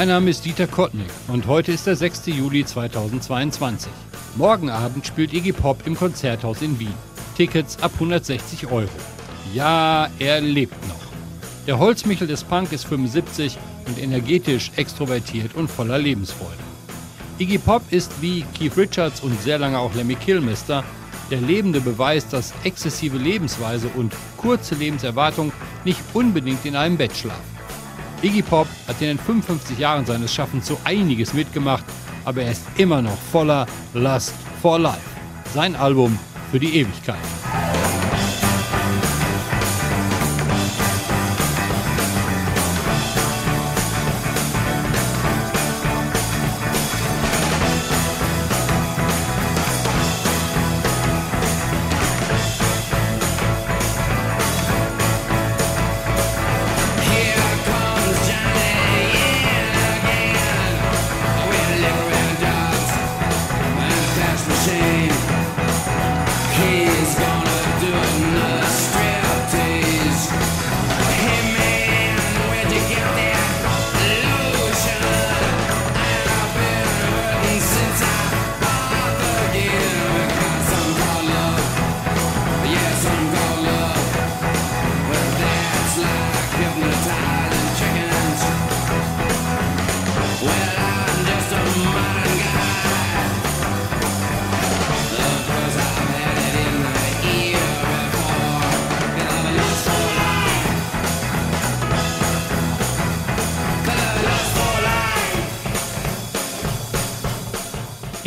Mein Name ist Dieter Kottnick und heute ist der 6. Juli 2022. Morgen Abend spielt Iggy Pop im Konzerthaus in Wien. Tickets ab 160 Euro. Ja, er lebt noch. Der Holzmichel des Punk ist 75 und energetisch, extrovertiert und voller Lebensfreude. Iggy Pop ist wie Keith Richards und sehr lange auch Lemmy Kilmister der lebende Beweis, dass exzessive Lebensweise und kurze Lebenserwartung nicht unbedingt in einem Bett schlafen. Iggy Pop hat in den 55 Jahren seines Schaffens so einiges mitgemacht, aber er ist immer noch voller Lust for Life. Sein Album für die Ewigkeit.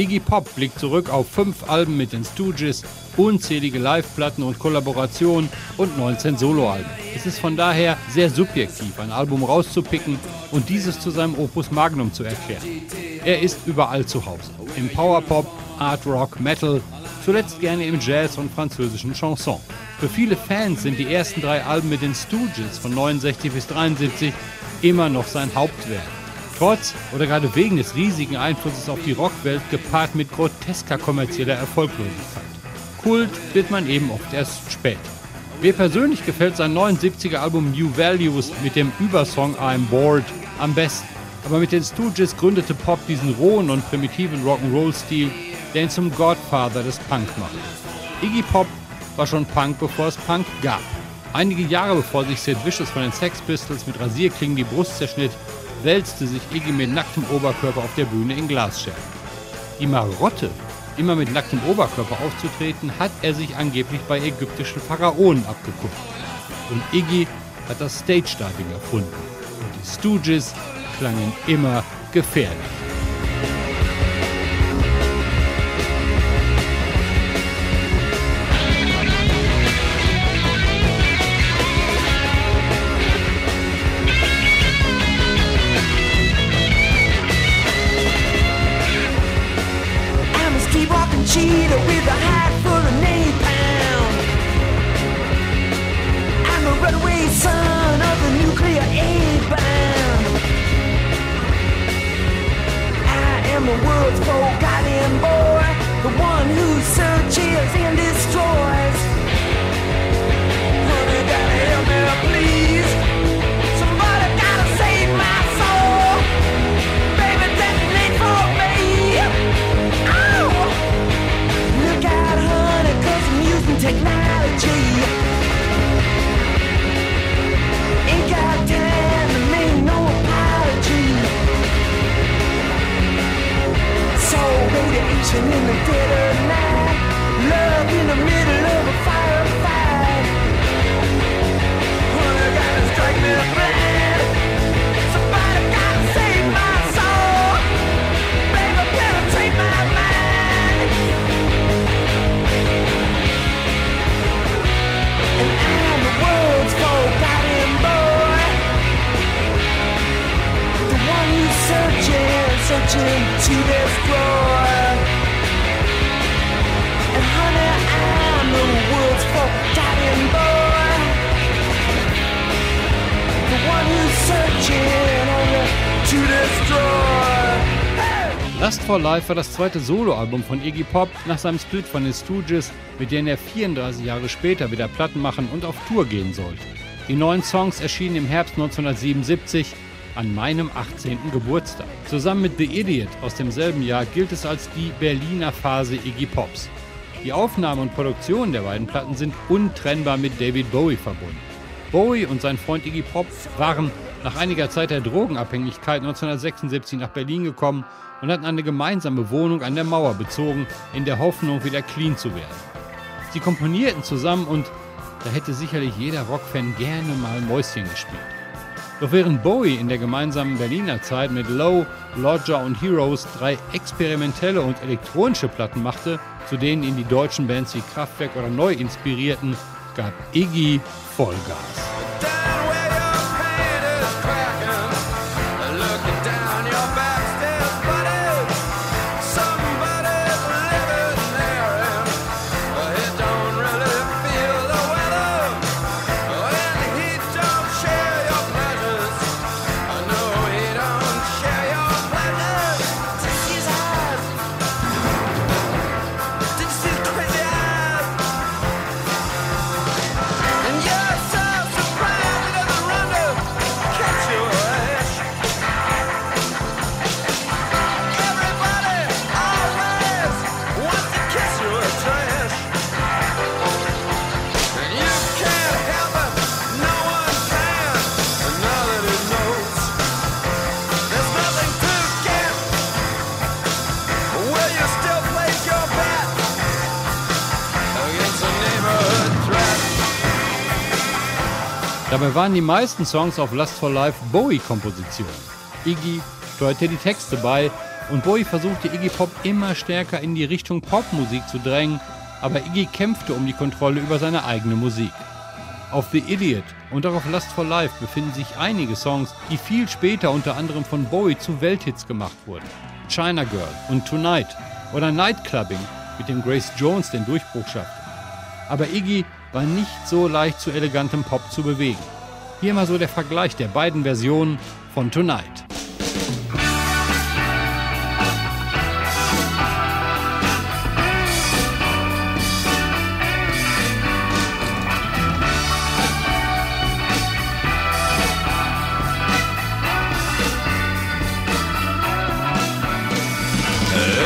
Iggy Pop blickt zurück auf fünf Alben mit den Stooges, unzählige Live-Platten und Kollaborationen und 19 Soloalben. Es ist von daher sehr subjektiv, ein Album rauszupicken und dieses zu seinem Opus Magnum zu erklären. Er ist überall zu Hause. Im Powerpop, Art Rock, Metal, zuletzt gerne im Jazz und französischen Chanson. Für viele Fans sind die ersten drei Alben mit den Stooges von 69 bis 73 immer noch sein Hauptwerk. Trotz oder gerade wegen des riesigen Einflusses auf die Rockwelt gepaart mit grotesker kommerzieller Erfolglosigkeit. Kult wird man eben oft erst spät. Mir persönlich gefällt sein 79er Album New Values mit dem Übersong I'm Bored am besten. Aber mit den Stooges gründete Pop diesen rohen und primitiven Rock'n'Roll-Stil, der ihn zum Godfather des Punk machte. Iggy Pop war schon Punk, bevor es Punk gab. Einige Jahre bevor sich Sid Vicious von den Sex Pistols mit Rasierklingen die Brust zerschnitt, wälzte sich Iggy mit nacktem Oberkörper auf der Bühne in Glasscherben. Die Marotte, immer mit nacktem Oberkörper aufzutreten, hat er sich angeblich bei ägyptischen Pharaonen abgeguckt. Und Iggy hat das Stage-Diving erfunden. Und die Stooges klangen immer gefährlich. Cheetah with a hat full of napalm. I'm a runaway son of the nuclear aid bomb. I am the world's forgotten boy, the one who searches and destroys. Honey, gotta help me, please. Technology. Lust for Life war das zweite Soloalbum von Iggy Pop nach seinem Split von den Stooges, mit denen er 34 Jahre später wieder Platten machen und auf Tour gehen sollte. Die neuen Songs erschienen im Herbst 1977 an meinem 18. Geburtstag. Zusammen mit The Idiot aus demselben Jahr gilt es als die Berliner Phase Iggy Pops. Die Aufnahme und Produktion der beiden Platten sind untrennbar mit David Bowie verbunden. Bowie und sein Freund Iggy Pop waren nach einiger Zeit der Drogenabhängigkeit 1976 nach Berlin gekommen und hatten eine gemeinsame Wohnung an der Mauer bezogen, in der Hoffnung, wieder clean zu werden. Sie komponierten zusammen und da hätte sicherlich jeder Rockfan gerne mal Mäuschen gespielt. Doch während Bowie in der gemeinsamen Berliner Zeit mit Low, Lodger und Heroes drei experimentelle und elektronische Platten machte, zu denen ihn die deutschen Bands wie Kraftwerk oder Neu inspirierten, gab Iggy Vollgas. Dabei waren die meisten Songs auf Lust for Life Bowie-Kompositionen. Iggy steuerte die Texte bei und Bowie versuchte Iggy Pop immer stärker in die Richtung Popmusik zu drängen, aber Iggy kämpfte um die Kontrolle über seine eigene Musik. Auf The Idiot und auch auf Lust for Life befinden sich einige Songs, die viel später unter anderem von Bowie zu Welthits gemacht wurden. China Girl und Tonight oder Nightclubbing, mit dem Grace Jones den Durchbruch schaffte. Aber Iggy war nicht so leicht zu elegantem Pop zu bewegen. Hier mal so der Vergleich der beiden Versionen von Tonight.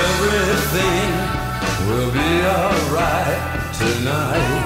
Everything will be alright tonight.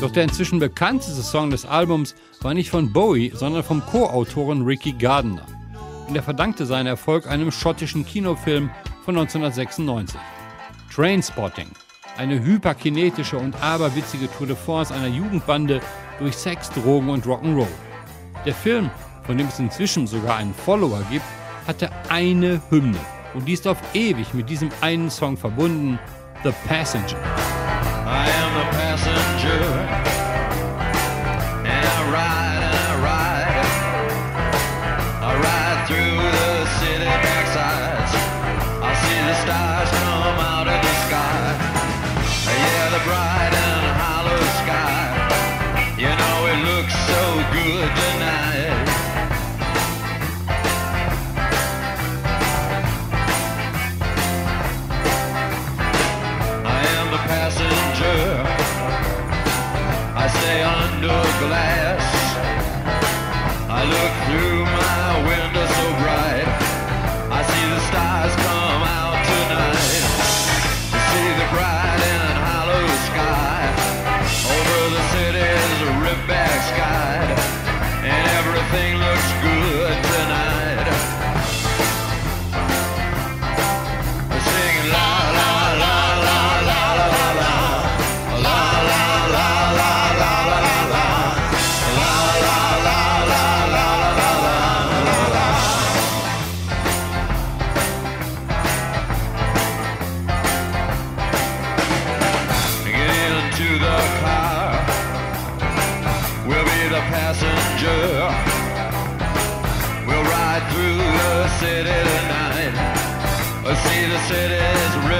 Doch der inzwischen bekannteste Song des Albums war nicht von Bowie, sondern vom Co-Autoren Ricky Gardner. Und er verdankte seinen Erfolg einem schottischen Kinofilm von 1996. Trainspotting, eine hyperkinetische und aberwitzige Tour de Force einer Jugendbande durch Sex, Drogen und Rock'n'Roll. Der Film, von dem es inzwischen sogar einen Follower gibt, hatte eine Hymne und die ist auf ewig mit diesem einen Song verbunden, The Passenger. Am the passenger.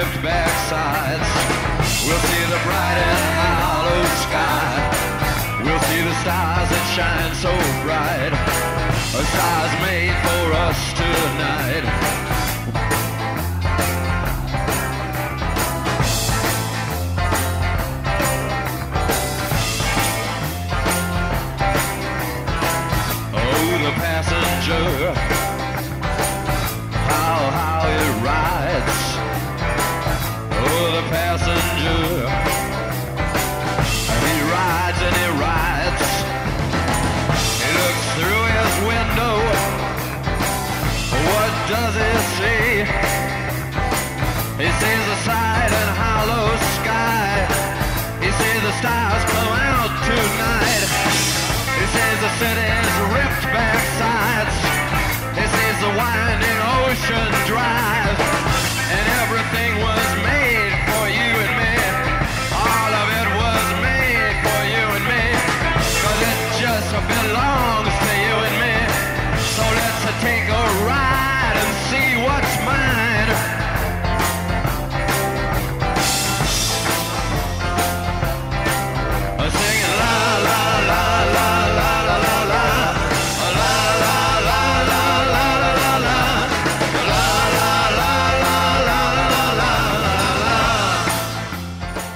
City's back sides. We'll see the bright and hollow sky. We'll see the stars that shine so bright. A stars made for us tonight. Oh, the passenger. Does he see? He sees the side and hollow sky. He sees the stars come out tonight. He sees the city's ripped back sides. He sees the winding ocean drive. And everything was made for you and me. All of it was made for you and me. Cause it just belongs to you and me. So let's take a ride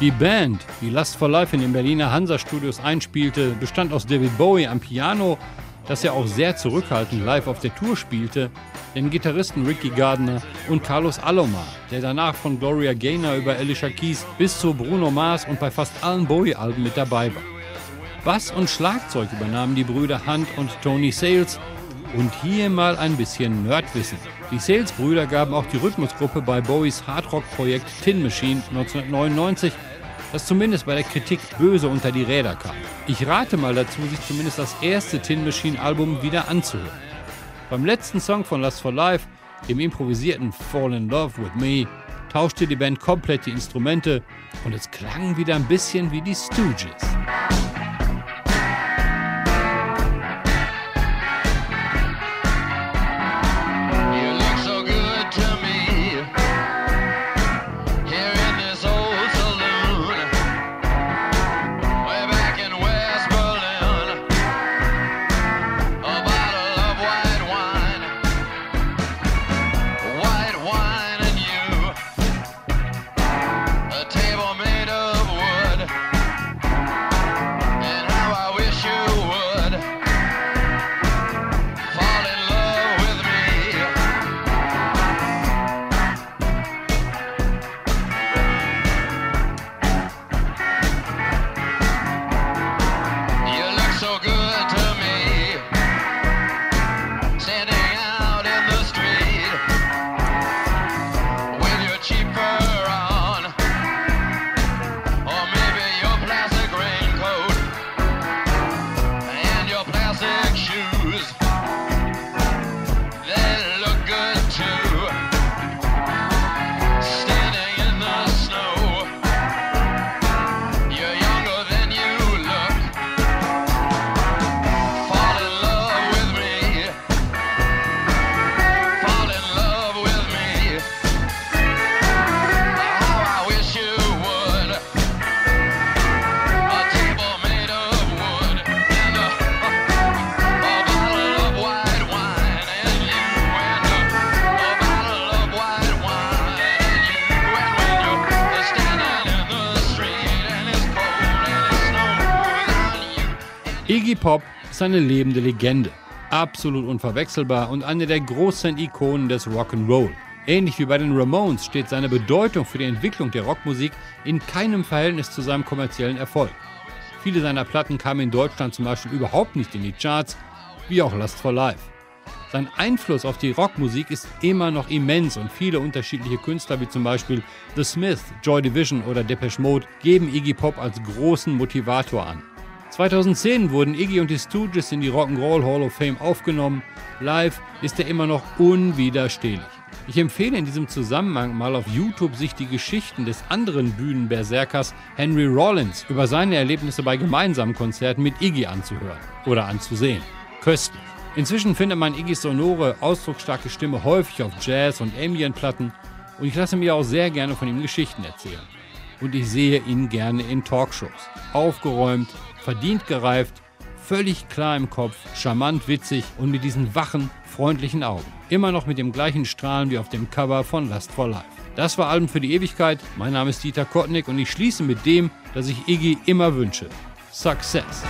Die Band, die Last for Life in den Berliner Hansa-Studios einspielte, bestand aus David Bowie am Piano, das er auch sehr zurückhaltend live auf der Tour spielte, den Gitarristen Ricky Gardner und Carlos Alomar, der danach von Gloria Gaynor über Alicia Keys bis zu Bruno Mars und bei fast allen Bowie-Alben mit dabei war. Bass und Schlagzeug übernahmen die Brüder Hunt und Tony Sales und hier mal ein bisschen Nerdwissen. Die Sales-Brüder gaben auch die Rhythmusgruppe bei Bowies Hardrock-Projekt Tin Machine 1999, das zumindest bei der Kritik böse unter die Räder kam. Ich rate mal dazu, sich zumindest das erste Tin Machine-Album wieder anzuhören. Beim letzten Song von Last for Life, dem improvisierten Fall in Love with Me, tauschte die Band komplett die Instrumente und es klang wieder ein bisschen wie die Stooges. Iggy Pop ist eine lebende Legende. absolut unverwechselbar und eine der großen Ikonen des Rock'n'Roll. Ähnlich wie bei den Ramones steht seine Bedeutung für die Entwicklung der Rockmusik in keinem Verhältnis zu seinem kommerziellen Erfolg. Viele seiner Platten kamen in Deutschland zum Beispiel überhaupt nicht in die Charts, wie auch Lust for Life. Sein Einfluss auf die Rockmusik ist immer noch immens und viele unterschiedliche Künstler wie zum Beispiel The Smiths, Joy Division oder Depeche Mode geben Iggy Pop als großen Motivator an. 2010 wurden Iggy und die Stooges in die Rock'n'Roll Hall of Fame aufgenommen. Live ist er immer noch unwiderstehlich. Ich empfehle in diesem Zusammenhang mal auf YouTube sich die Geschichten des anderen Bühnenberserkers Henry Rollins über seine Erlebnisse bei gemeinsamen Konzerten mit Iggy anzuhören oder anzusehen. Köstlich. Inzwischen findet man Iggys sonore, ausdrucksstarke Stimme häufig auf Jazz- und Ambient-Platten und ich lasse mir auch sehr gerne von ihm Geschichten erzählen. Und ich sehe ihn gerne in Talkshows. Aufgeräumt, verdient gereift, völlig klar im Kopf, charmant witzig und mit diesen wachen, freundlichen Augen. Immer noch mit dem gleichen Strahlen wie auf dem Cover von Last for Life. Das war Alben für die Ewigkeit. Mein Name ist Dieter Kottnick und ich schließe mit dem, das ich Iggy immer wünsche. Success.